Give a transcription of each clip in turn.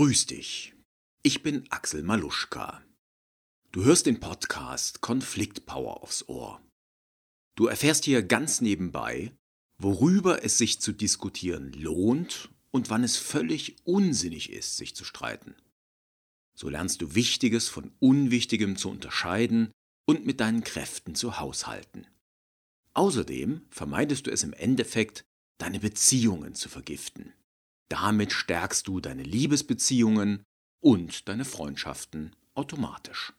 Grüß dich. Ich bin Axel Maluschka. Du hörst den Podcast Konfliktpower aufs Ohr. Du erfährst hier ganz nebenbei, worüber es sich zu diskutieren lohnt und wann es völlig unsinnig ist, sich zu streiten. So lernst du Wichtiges von Unwichtigem zu unterscheiden und mit deinen Kräften zu haushalten. Außerdem vermeidest du es im Endeffekt, deine Beziehungen zu vergiften. Damit stärkst du deine Liebesbeziehungen und deine Freundschaften automatisch.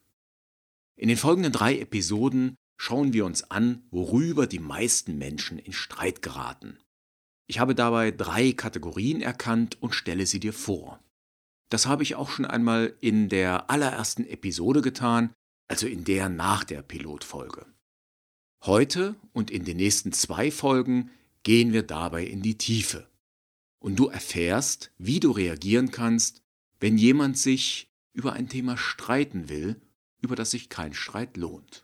In den folgenden drei Episoden schauen wir uns an, worüber die meisten Menschen in Streit geraten. Ich habe dabei drei Kategorien erkannt und stelle sie dir vor. Das habe ich auch schon einmal in der allerersten Episode getan, also in der nach der Pilotfolge. Heute und in den nächsten zwei Folgen gehen wir dabei in die Tiefe. Und du erfährst, wie du reagieren kannst, wenn jemand sich über ein Thema streiten will, über das sich kein Streit lohnt.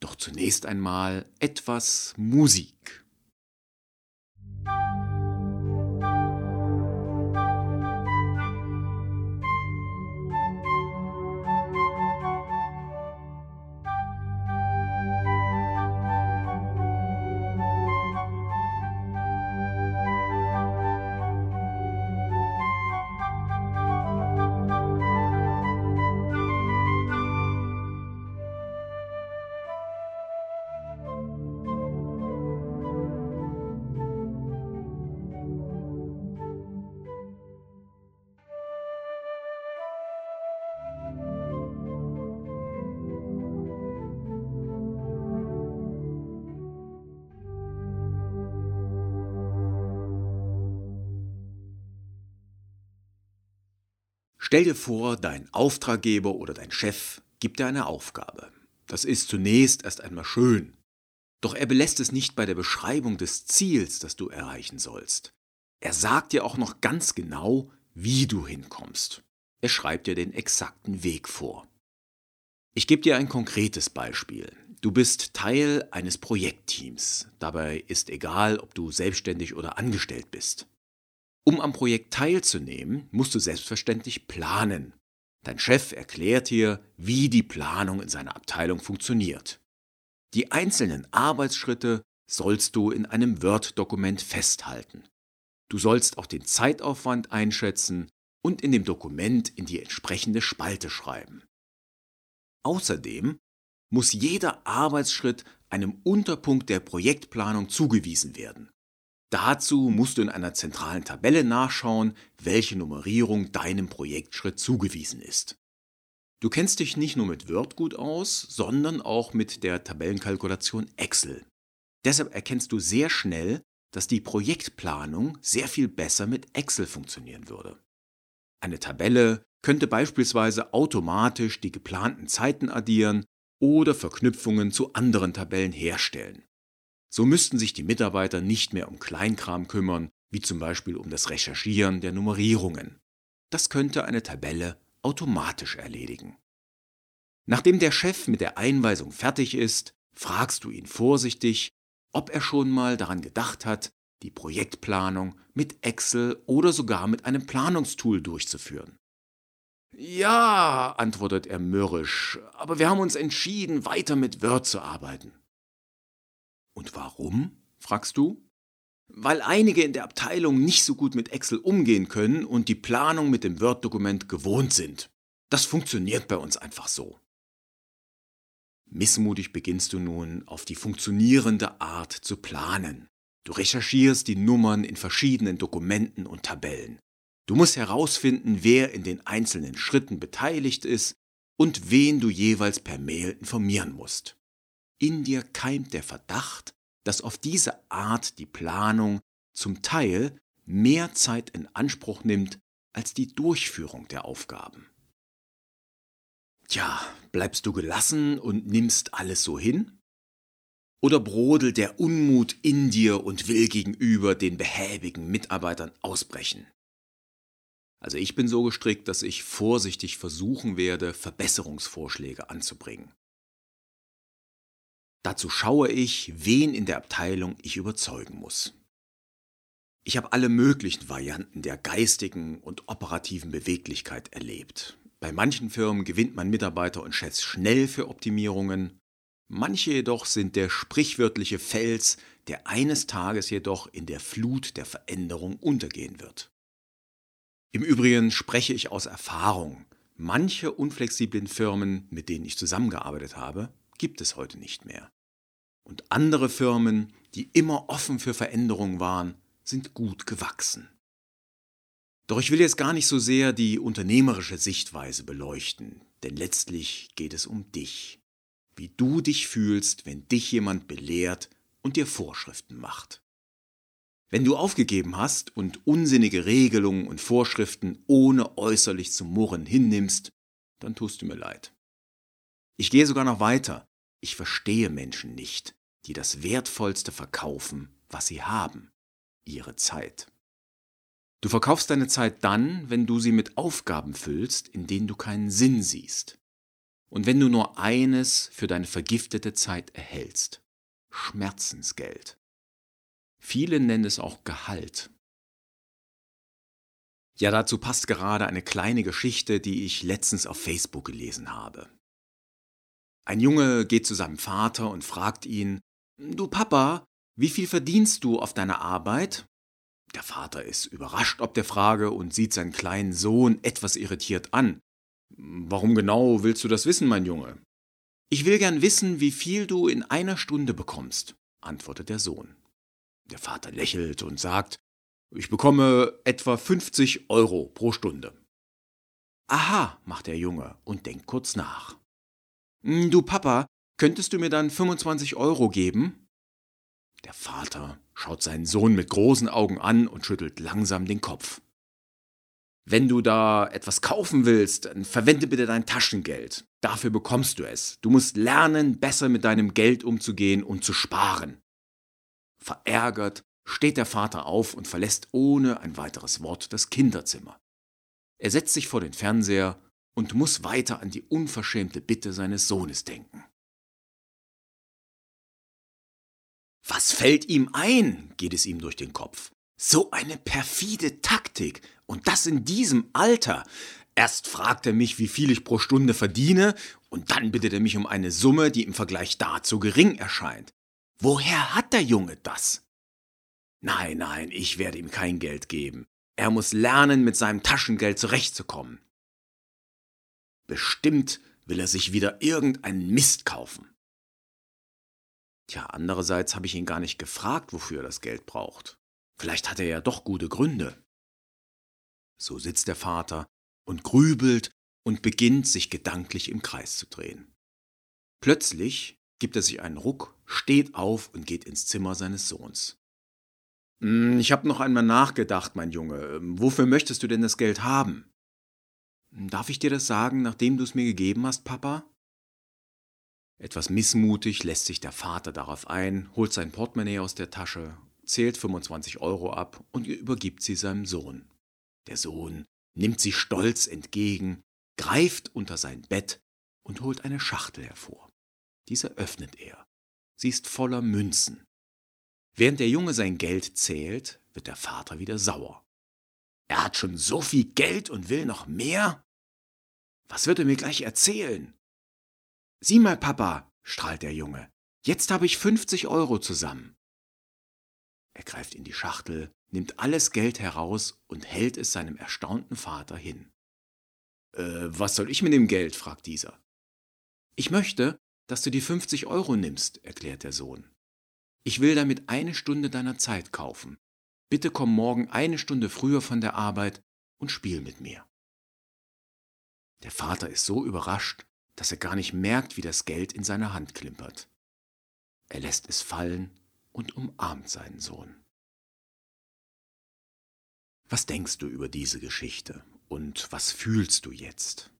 Doch zunächst einmal etwas Musik. Stell dir vor, dein Auftraggeber oder dein Chef gibt dir eine Aufgabe. Das ist zunächst erst einmal schön. Doch er belässt es nicht bei der Beschreibung des Ziels, das du erreichen sollst. Er sagt dir auch noch ganz genau, wie du hinkommst. Er schreibt dir den exakten Weg vor. Ich gebe dir ein konkretes Beispiel. Du bist Teil eines Projektteams. Dabei ist egal, ob du selbstständig oder angestellt bist. Um am Projekt teilzunehmen, musst du selbstverständlich planen. Dein Chef erklärt dir, wie die Planung in seiner Abteilung funktioniert. Die einzelnen Arbeitsschritte sollst du in einem Word-Dokument festhalten. Du sollst auch den Zeitaufwand einschätzen und in dem Dokument in die entsprechende Spalte schreiben. Außerdem muss jeder Arbeitsschritt einem Unterpunkt der Projektplanung zugewiesen werden. Dazu musst du in einer zentralen Tabelle nachschauen, welche Nummerierung deinem Projektschritt zugewiesen ist. Du kennst dich nicht nur mit Word gut aus, sondern auch mit der Tabellenkalkulation Excel. Deshalb erkennst du sehr schnell, dass die Projektplanung sehr viel besser mit Excel funktionieren würde. Eine Tabelle könnte beispielsweise automatisch die geplanten Zeiten addieren oder Verknüpfungen zu anderen Tabellen herstellen. So müssten sich die Mitarbeiter nicht mehr um Kleinkram kümmern, wie zum Beispiel um das Recherchieren der Nummerierungen. Das könnte eine Tabelle automatisch erledigen. Nachdem der Chef mit der Einweisung fertig ist, fragst du ihn vorsichtig, ob er schon mal daran gedacht hat, die Projektplanung mit Excel oder sogar mit einem Planungstool durchzuführen. Ja, antwortet er mürrisch, aber wir haben uns entschieden, weiter mit Word zu arbeiten. Und warum? fragst du. Weil einige in der Abteilung nicht so gut mit Excel umgehen können und die Planung mit dem Word-Dokument gewohnt sind. Das funktioniert bei uns einfach so. Missmutig beginnst du nun auf die funktionierende Art zu planen. Du recherchierst die Nummern in verschiedenen Dokumenten und Tabellen. Du musst herausfinden, wer in den einzelnen Schritten beteiligt ist und wen du jeweils per Mail informieren musst. In dir keimt der Verdacht, dass auf diese Art die Planung zum Teil mehr Zeit in Anspruch nimmt als die Durchführung der Aufgaben. Tja, bleibst du gelassen und nimmst alles so hin? Oder brodelt der Unmut in dir und will gegenüber den behäbigen Mitarbeitern ausbrechen? Also ich bin so gestrickt, dass ich vorsichtig versuchen werde, Verbesserungsvorschläge anzubringen. Dazu schaue ich, wen in der Abteilung ich überzeugen muss. Ich habe alle möglichen Varianten der geistigen und operativen Beweglichkeit erlebt. Bei manchen Firmen gewinnt man Mitarbeiter und Chefs schnell für Optimierungen, manche jedoch sind der sprichwörtliche Fels, der eines Tages jedoch in der Flut der Veränderung untergehen wird. Im Übrigen spreche ich aus Erfahrung. Manche unflexiblen Firmen, mit denen ich zusammengearbeitet habe, gibt es heute nicht mehr. Und andere Firmen, die immer offen für Veränderungen waren, sind gut gewachsen. Doch ich will jetzt gar nicht so sehr die unternehmerische Sichtweise beleuchten, denn letztlich geht es um dich, wie du dich fühlst, wenn dich jemand belehrt und dir Vorschriften macht. Wenn du aufgegeben hast und unsinnige Regelungen und Vorschriften ohne äußerlich zu murren hinnimmst, dann tust du mir leid. Ich gehe sogar noch weiter. Ich verstehe Menschen nicht, die das Wertvollste verkaufen, was sie haben ihre Zeit. Du verkaufst deine Zeit dann, wenn du sie mit Aufgaben füllst, in denen du keinen Sinn siehst. Und wenn du nur eines für deine vergiftete Zeit erhältst. Schmerzensgeld. Viele nennen es auch Gehalt. Ja, dazu passt gerade eine kleine Geschichte, die ich letztens auf Facebook gelesen habe. Ein Junge geht zu seinem Vater und fragt ihn, Du Papa, wie viel verdienst du auf deiner Arbeit? Der Vater ist überrascht ob der Frage und sieht seinen kleinen Sohn etwas irritiert an. Warum genau willst du das wissen, mein Junge? Ich will gern wissen, wie viel du in einer Stunde bekommst, antwortet der Sohn. Der Vater lächelt und sagt, ich bekomme etwa 50 Euro pro Stunde. Aha, macht der Junge und denkt kurz nach. Du Papa, könntest du mir dann 25 Euro geben? Der Vater schaut seinen Sohn mit großen Augen an und schüttelt langsam den Kopf. Wenn du da etwas kaufen willst, dann verwende bitte dein Taschengeld. Dafür bekommst du es. Du musst lernen, besser mit deinem Geld umzugehen und zu sparen. Verärgert steht der Vater auf und verlässt ohne ein weiteres Wort das Kinderzimmer. Er setzt sich vor den Fernseher und muss weiter an die unverschämte Bitte seines Sohnes denken. Was fällt ihm ein? geht es ihm durch den Kopf. So eine perfide Taktik. Und das in diesem Alter. Erst fragt er mich, wie viel ich pro Stunde verdiene, und dann bittet er mich um eine Summe, die im Vergleich dazu gering erscheint. Woher hat der Junge das? Nein, nein, ich werde ihm kein Geld geben. Er muss lernen, mit seinem Taschengeld zurechtzukommen. Bestimmt will er sich wieder irgendeinen Mist kaufen. Tja, andererseits habe ich ihn gar nicht gefragt, wofür er das Geld braucht. Vielleicht hat er ja doch gute Gründe. So sitzt der Vater und grübelt und beginnt sich gedanklich im Kreis zu drehen. Plötzlich gibt er sich einen Ruck, steht auf und geht ins Zimmer seines Sohns. Hm, ich habe noch einmal nachgedacht, mein Junge. Wofür möchtest du denn das Geld haben? Darf ich dir das sagen, nachdem du es mir gegeben hast, Papa? Etwas missmutig lässt sich der Vater darauf ein, holt sein Portemonnaie aus der Tasche, zählt 25 Euro ab und übergibt sie seinem Sohn. Der Sohn nimmt sie stolz entgegen, greift unter sein Bett und holt eine Schachtel hervor. Diese öffnet er. Sie ist voller Münzen. Während der Junge sein Geld zählt, wird der Vater wieder sauer. Er hat schon so viel Geld und will noch mehr? Was wird er mir gleich erzählen? Sieh mal, Papa, strahlt der Junge, jetzt habe ich 50 Euro zusammen. Er greift in die Schachtel, nimmt alles Geld heraus und hält es seinem erstaunten Vater hin. Äh, was soll ich mit dem Geld? fragt dieser. Ich möchte, dass du die 50 Euro nimmst, erklärt der Sohn. Ich will damit eine Stunde deiner Zeit kaufen. Bitte komm morgen eine Stunde früher von der Arbeit und spiel mit mir. Der Vater ist so überrascht, dass er gar nicht merkt, wie das Geld in seiner Hand klimpert. Er lässt es fallen und umarmt seinen Sohn. Was denkst du über diese Geschichte und was fühlst du jetzt?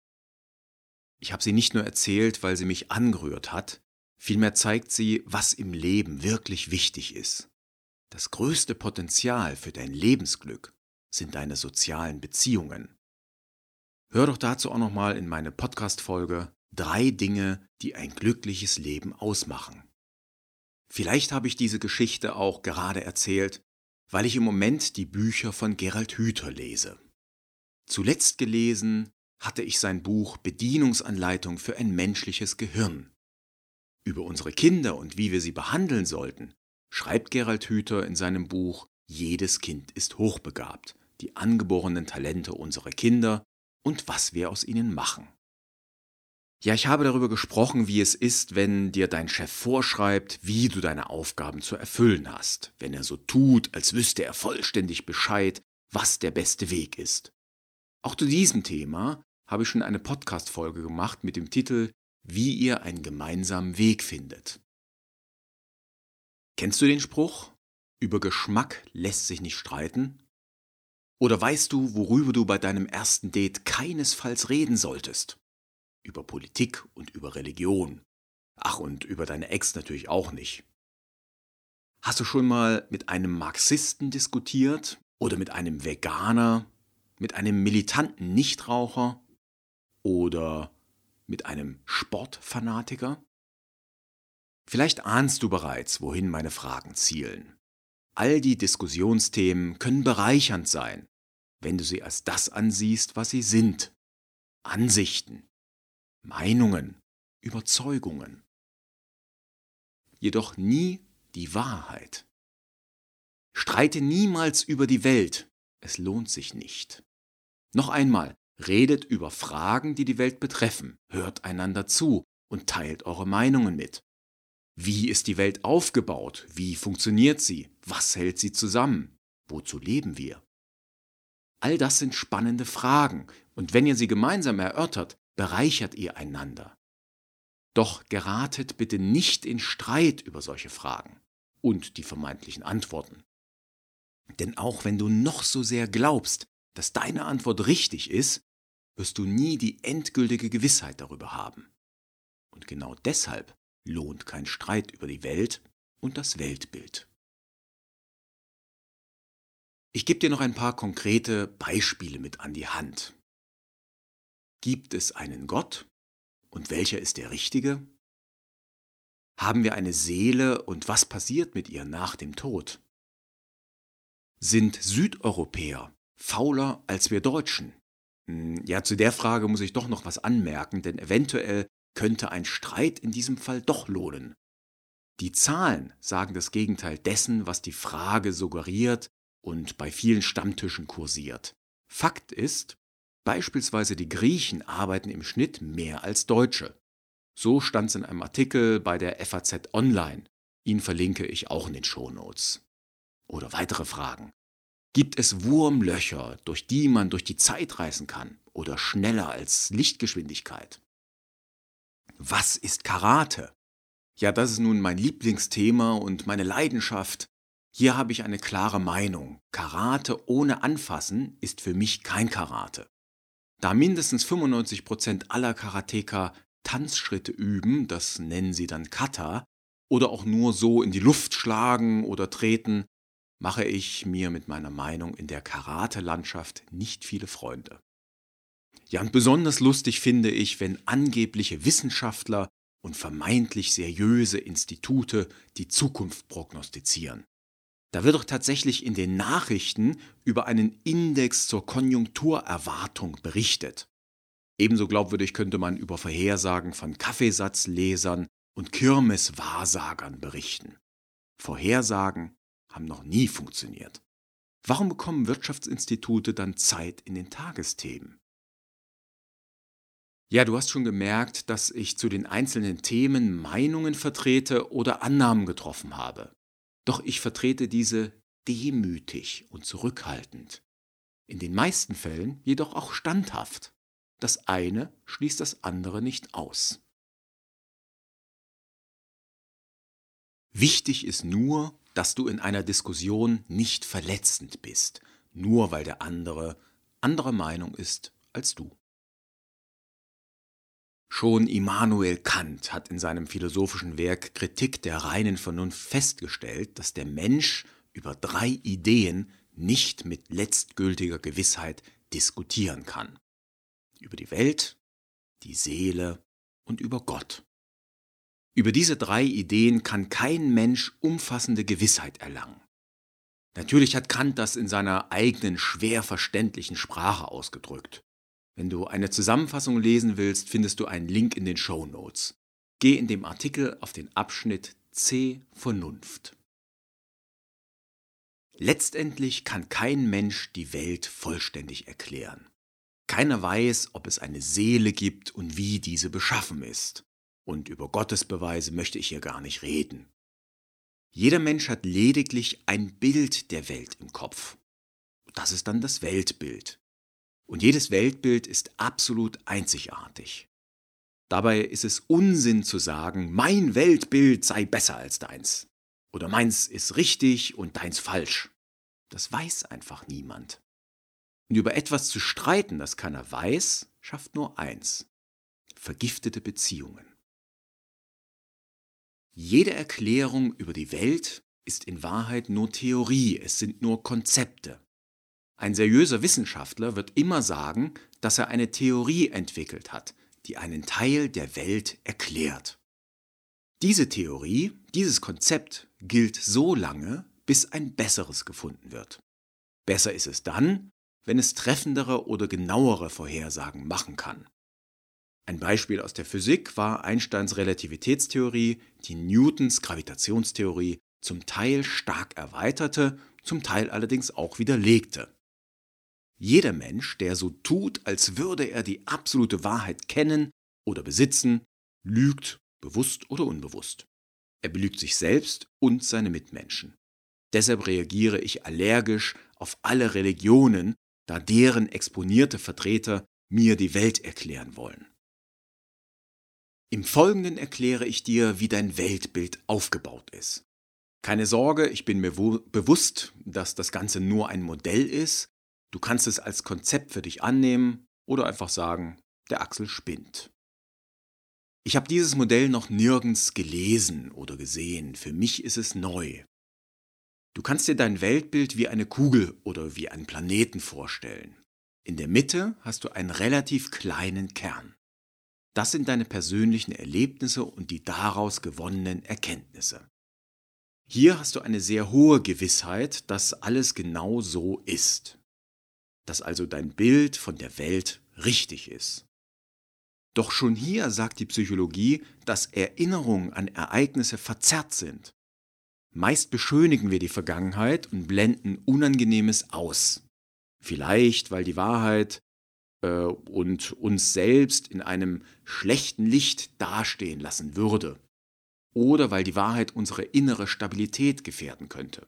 Ich habe sie nicht nur erzählt, weil sie mich angerührt hat, vielmehr zeigt sie, was im Leben wirklich wichtig ist. Das größte Potenzial für dein Lebensglück sind deine sozialen Beziehungen. Hör doch dazu auch nochmal in meine Podcast-Folge Drei Dinge, die ein glückliches Leben ausmachen. Vielleicht habe ich diese Geschichte auch gerade erzählt, weil ich im Moment die Bücher von Gerald Hüther lese. Zuletzt gelesen hatte ich sein Buch Bedienungsanleitung für ein menschliches Gehirn. Über unsere Kinder und wie wir sie behandeln sollten, schreibt Gerald Hüther in seinem Buch Jedes Kind ist hochbegabt, die angeborenen Talente unserer Kinder und was wir aus ihnen machen. Ja, ich habe darüber gesprochen, wie es ist, wenn dir dein Chef vorschreibt, wie du deine Aufgaben zu erfüllen hast, wenn er so tut, als wüsste er vollständig Bescheid, was der beste Weg ist. Auch zu diesem Thema habe ich schon eine Podcast-Folge gemacht mit dem Titel Wie ihr einen gemeinsamen Weg findet. Kennst du den Spruch? Über Geschmack lässt sich nicht streiten? Oder weißt du, worüber du bei deinem ersten Date keinesfalls reden solltest? Über Politik und über Religion. Ach, und über deine Ex natürlich auch nicht. Hast du schon mal mit einem Marxisten diskutiert oder mit einem Veganer, mit einem militanten Nichtraucher oder mit einem Sportfanatiker? Vielleicht ahnst du bereits, wohin meine Fragen zielen. All die Diskussionsthemen können bereichernd sein, wenn du sie als das ansiehst, was sie sind. Ansichten, Meinungen, Überzeugungen. Jedoch nie die Wahrheit. Streite niemals über die Welt, es lohnt sich nicht. Noch einmal, redet über Fragen, die die Welt betreffen, hört einander zu und teilt eure Meinungen mit. Wie ist die Welt aufgebaut? Wie funktioniert sie? Was hält sie zusammen? Wozu leben wir? All das sind spannende Fragen, und wenn ihr sie gemeinsam erörtert, bereichert ihr einander. Doch geratet bitte nicht in Streit über solche Fragen und die vermeintlichen Antworten. Denn auch wenn du noch so sehr glaubst, dass deine Antwort richtig ist, wirst du nie die endgültige Gewissheit darüber haben. Und genau deshalb lohnt kein Streit über die Welt und das Weltbild. Ich gebe dir noch ein paar konkrete Beispiele mit an die Hand, Gibt es einen Gott? Und welcher ist der richtige? Haben wir eine Seele und was passiert mit ihr nach dem Tod? Sind Südeuropäer fauler als wir Deutschen? Hm, ja, zu der Frage muss ich doch noch was anmerken, denn eventuell könnte ein Streit in diesem Fall doch lohnen. Die Zahlen sagen das Gegenteil dessen, was die Frage suggeriert und bei vielen Stammtischen kursiert. Fakt ist, Beispielsweise die Griechen arbeiten im Schnitt mehr als Deutsche. So stand es in einem Artikel bei der FAZ Online. Ihn verlinke ich auch in den Shownotes. Oder weitere Fragen. Gibt es Wurmlöcher, durch die man durch die Zeit reisen kann oder schneller als Lichtgeschwindigkeit? Was ist Karate? Ja, das ist nun mein Lieblingsthema und meine Leidenschaft. Hier habe ich eine klare Meinung. Karate ohne Anfassen ist für mich kein Karate. Da mindestens 95% aller Karateka Tanzschritte üben, das nennen sie dann Kata, oder auch nur so in die Luft schlagen oder treten, mache ich mir mit meiner Meinung in der Karate-Landschaft nicht viele Freunde. Ja, und besonders lustig finde ich, wenn angebliche Wissenschaftler und vermeintlich seriöse Institute die Zukunft prognostizieren. Da wird doch tatsächlich in den Nachrichten über einen Index zur Konjunkturerwartung berichtet. Ebenso glaubwürdig könnte man über Vorhersagen von Kaffeesatzlesern und Kirmeswahrsagern berichten. Vorhersagen haben noch nie funktioniert. Warum bekommen Wirtschaftsinstitute dann Zeit in den Tagesthemen? Ja, du hast schon gemerkt, dass ich zu den einzelnen Themen Meinungen vertrete oder Annahmen getroffen habe. Doch ich vertrete diese demütig und zurückhaltend, in den meisten Fällen jedoch auch standhaft. Das eine schließt das andere nicht aus. Wichtig ist nur, dass du in einer Diskussion nicht verletzend bist, nur weil der andere anderer Meinung ist als du. Schon Immanuel Kant hat in seinem philosophischen Werk Kritik der reinen Vernunft festgestellt, dass der Mensch über drei Ideen nicht mit letztgültiger Gewissheit diskutieren kann. Über die Welt, die Seele und über Gott. Über diese drei Ideen kann kein Mensch umfassende Gewissheit erlangen. Natürlich hat Kant das in seiner eigenen schwer verständlichen Sprache ausgedrückt. Wenn du eine Zusammenfassung lesen willst, findest du einen Link in den Show Notes. Geh in dem Artikel auf den Abschnitt C Vernunft. Letztendlich kann kein Mensch die Welt vollständig erklären. Keiner weiß, ob es eine Seele gibt und wie diese beschaffen ist. Und über Gottesbeweise möchte ich hier gar nicht reden. Jeder Mensch hat lediglich ein Bild der Welt im Kopf. Das ist dann das Weltbild. Und jedes Weltbild ist absolut einzigartig. Dabei ist es Unsinn zu sagen, mein Weltbild sei besser als deins. Oder meins ist richtig und deins falsch. Das weiß einfach niemand. Und über etwas zu streiten, das keiner weiß, schafft nur eins. Vergiftete Beziehungen. Jede Erklärung über die Welt ist in Wahrheit nur Theorie, es sind nur Konzepte. Ein seriöser Wissenschaftler wird immer sagen, dass er eine Theorie entwickelt hat, die einen Teil der Welt erklärt. Diese Theorie, dieses Konzept gilt so lange, bis ein besseres gefunden wird. Besser ist es dann, wenn es treffendere oder genauere Vorhersagen machen kann. Ein Beispiel aus der Physik war Einsteins Relativitätstheorie, die Newtons Gravitationstheorie zum Teil stark erweiterte, zum Teil allerdings auch widerlegte. Jeder Mensch, der so tut, als würde er die absolute Wahrheit kennen oder besitzen, lügt, bewusst oder unbewusst. Er belügt sich selbst und seine Mitmenschen. Deshalb reagiere ich allergisch auf alle Religionen, da deren exponierte Vertreter mir die Welt erklären wollen. Im Folgenden erkläre ich dir, wie dein Weltbild aufgebaut ist. Keine Sorge, ich bin mir bewusst, dass das Ganze nur ein Modell ist. Du kannst es als Konzept für dich annehmen oder einfach sagen, der Axel spinnt. Ich habe dieses Modell noch nirgends gelesen oder gesehen. Für mich ist es neu. Du kannst dir dein Weltbild wie eine Kugel oder wie einen Planeten vorstellen. In der Mitte hast du einen relativ kleinen Kern. Das sind deine persönlichen Erlebnisse und die daraus gewonnenen Erkenntnisse. Hier hast du eine sehr hohe Gewissheit, dass alles genau so ist. Dass also dein Bild von der Welt richtig ist. Doch schon hier sagt die Psychologie, dass Erinnerungen an Ereignisse verzerrt sind. Meist beschönigen wir die Vergangenheit und blenden Unangenehmes aus. Vielleicht, weil die Wahrheit äh, und uns selbst in einem schlechten Licht dastehen lassen würde. Oder weil die Wahrheit unsere innere Stabilität gefährden könnte.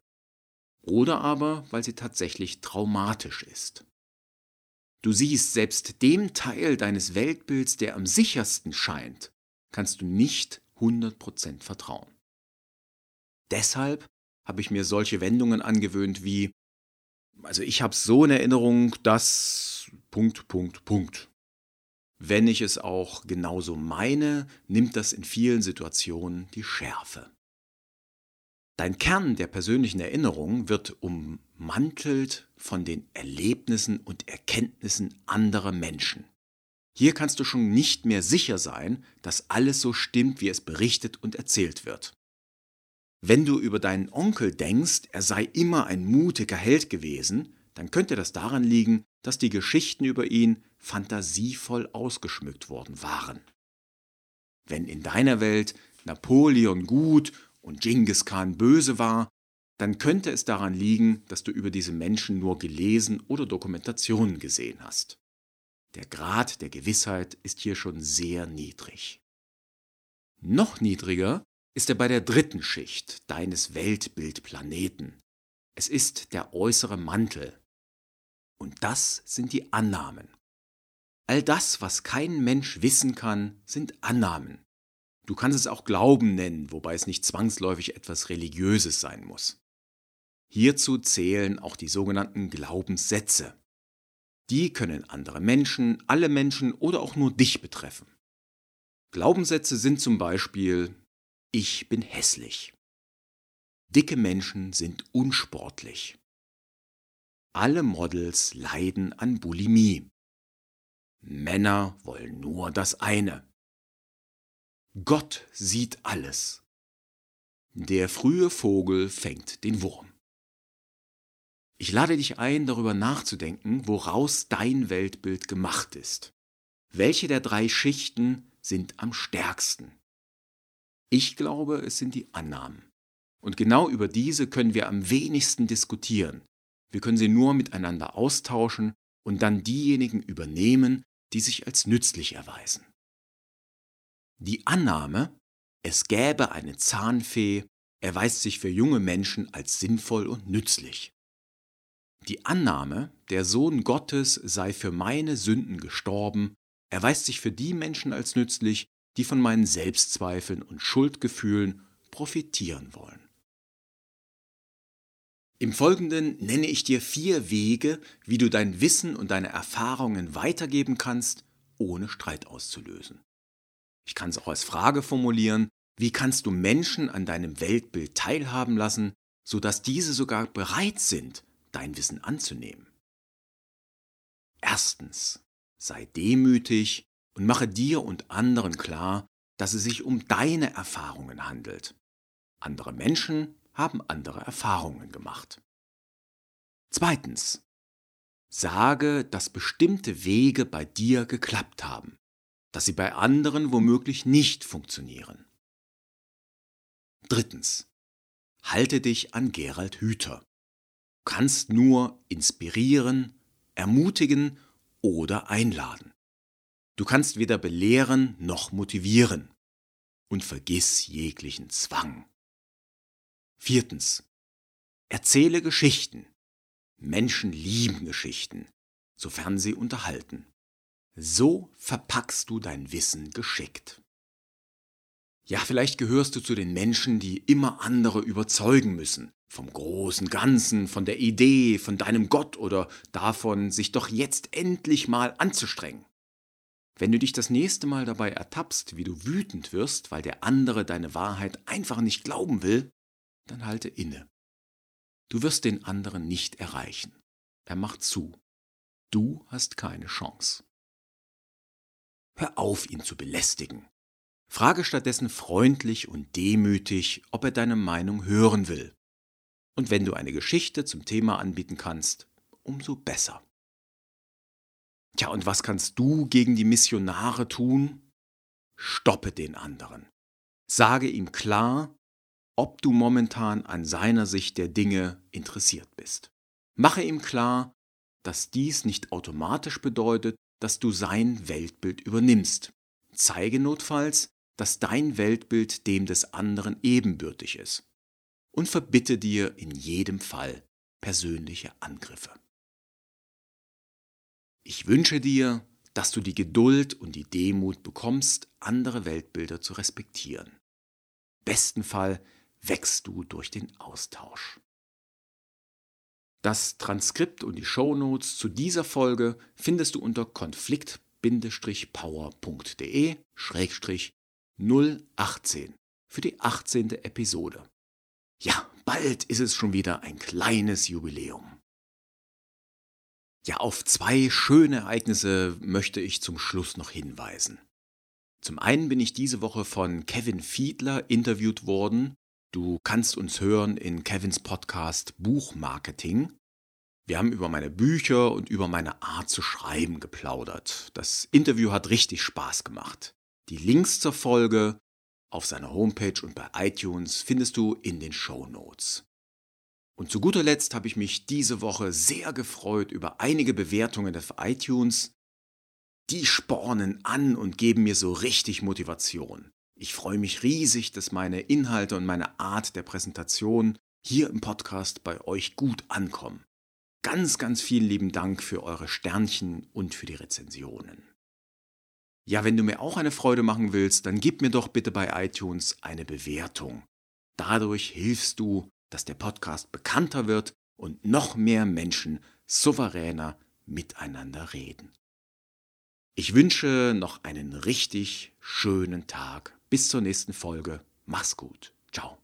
Oder aber, weil sie tatsächlich traumatisch ist. Du siehst, selbst dem Teil deines Weltbilds, der am sichersten scheint, kannst du nicht 100% vertrauen. Deshalb habe ich mir solche Wendungen angewöhnt wie, also ich habe so in Erinnerung, dass Punkt, Punkt, Punkt. Wenn ich es auch genauso meine, nimmt das in vielen Situationen die Schärfe. Dein Kern der persönlichen Erinnerung wird ummantelt von den Erlebnissen und Erkenntnissen anderer Menschen. Hier kannst du schon nicht mehr sicher sein, dass alles so stimmt, wie es berichtet und erzählt wird. Wenn du über deinen Onkel denkst, er sei immer ein mutiger Held gewesen, dann könnte das daran liegen, dass die Geschichten über ihn fantasievoll ausgeschmückt worden waren. Wenn in deiner Welt Napoleon gut und Genghis Khan böse war, dann könnte es daran liegen, dass du über diese Menschen nur gelesen oder Dokumentationen gesehen hast. Der Grad der Gewissheit ist hier schon sehr niedrig. Noch niedriger ist er bei der dritten Schicht deines Weltbildplaneten. Es ist der äußere Mantel. Und das sind die Annahmen. All das, was kein Mensch wissen kann, sind Annahmen. Du kannst es auch Glauben nennen, wobei es nicht zwangsläufig etwas Religiöses sein muss. Hierzu zählen auch die sogenannten Glaubenssätze. Die können andere Menschen, alle Menschen oder auch nur dich betreffen. Glaubenssätze sind zum Beispiel ich bin hässlich. Dicke Menschen sind unsportlich. Alle Models leiden an Bulimie. Männer wollen nur das eine. Gott sieht alles. Der frühe Vogel fängt den Wurm. Ich lade dich ein, darüber nachzudenken, woraus dein Weltbild gemacht ist. Welche der drei Schichten sind am stärksten? Ich glaube, es sind die Annahmen. Und genau über diese können wir am wenigsten diskutieren. Wir können sie nur miteinander austauschen und dann diejenigen übernehmen, die sich als nützlich erweisen. Die Annahme, es gäbe eine Zahnfee, erweist sich für junge Menschen als sinnvoll und nützlich. Die Annahme, der Sohn Gottes sei für meine Sünden gestorben, erweist sich für die Menschen als nützlich, die von meinen Selbstzweifeln und Schuldgefühlen profitieren wollen. Im Folgenden nenne ich dir vier Wege, wie du dein Wissen und deine Erfahrungen weitergeben kannst, ohne Streit auszulösen. Ich kann es auch als Frage formulieren, wie kannst du Menschen an deinem Weltbild teilhaben lassen, sodass diese sogar bereit sind, dein Wissen anzunehmen? Erstens, sei demütig und mache dir und anderen klar, dass es sich um deine Erfahrungen handelt. Andere Menschen haben andere Erfahrungen gemacht. Zweitens. Sage, dass bestimmte Wege bei dir geklappt haben, dass sie bei anderen womöglich nicht funktionieren. Drittens. Halte dich an Gerald Hüther. Du kannst nur inspirieren, ermutigen oder einladen. Du kannst weder belehren noch motivieren. Und vergiss jeglichen Zwang. Viertens. Erzähle Geschichten. Menschen lieben Geschichten, sofern sie unterhalten. So verpackst du dein Wissen geschickt. Ja, vielleicht gehörst du zu den Menschen, die immer andere überzeugen müssen. Vom großen Ganzen, von der Idee, von deinem Gott oder davon, sich doch jetzt endlich mal anzustrengen. Wenn du dich das nächste Mal dabei ertappst, wie du wütend wirst, weil der andere deine Wahrheit einfach nicht glauben will, dann halte inne. Du wirst den anderen nicht erreichen. Er macht zu. Du hast keine Chance. Hör auf, ihn zu belästigen. Frage stattdessen freundlich und demütig, ob er deine Meinung hören will. Und wenn du eine Geschichte zum Thema anbieten kannst, umso besser. Tja, und was kannst du gegen die Missionare tun? Stoppe den anderen. Sage ihm klar, ob du momentan an seiner Sicht der Dinge interessiert bist. Mache ihm klar, dass dies nicht automatisch bedeutet, dass du sein Weltbild übernimmst. Zeige notfalls, dass dein Weltbild dem des anderen ebenbürtig ist. Und verbitte dir in jedem Fall persönliche Angriffe. Ich wünsche dir, dass du die Geduld und die Demut bekommst, andere Weltbilder zu respektieren. Besten Fall wächst du durch den Austausch. Das Transkript und die Shownotes zu dieser Folge findest du unter konflikt-power.de-018 für die 18. Episode. Ja, bald ist es schon wieder ein kleines Jubiläum. Ja, auf zwei schöne Ereignisse möchte ich zum Schluss noch hinweisen. Zum einen bin ich diese Woche von Kevin Fiedler interviewt worden. Du kannst uns hören in Kevins Podcast Buchmarketing. Wir haben über meine Bücher und über meine Art zu schreiben geplaudert. Das Interview hat richtig Spaß gemacht. Die Links zur Folge auf seiner Homepage und bei iTunes findest du in den Show Notes. Und zu guter Letzt habe ich mich diese Woche sehr gefreut über einige Bewertungen auf iTunes. Die spornen an und geben mir so richtig Motivation. Ich freue mich riesig, dass meine Inhalte und meine Art der Präsentation hier im Podcast bei euch gut ankommen. Ganz, ganz vielen lieben Dank für eure Sternchen und für die Rezensionen. Ja, wenn du mir auch eine Freude machen willst, dann gib mir doch bitte bei iTunes eine Bewertung. Dadurch hilfst du, dass der Podcast bekannter wird und noch mehr Menschen souveräner miteinander reden. Ich wünsche noch einen richtig schönen Tag. Bis zur nächsten Folge. Mach's gut. Ciao.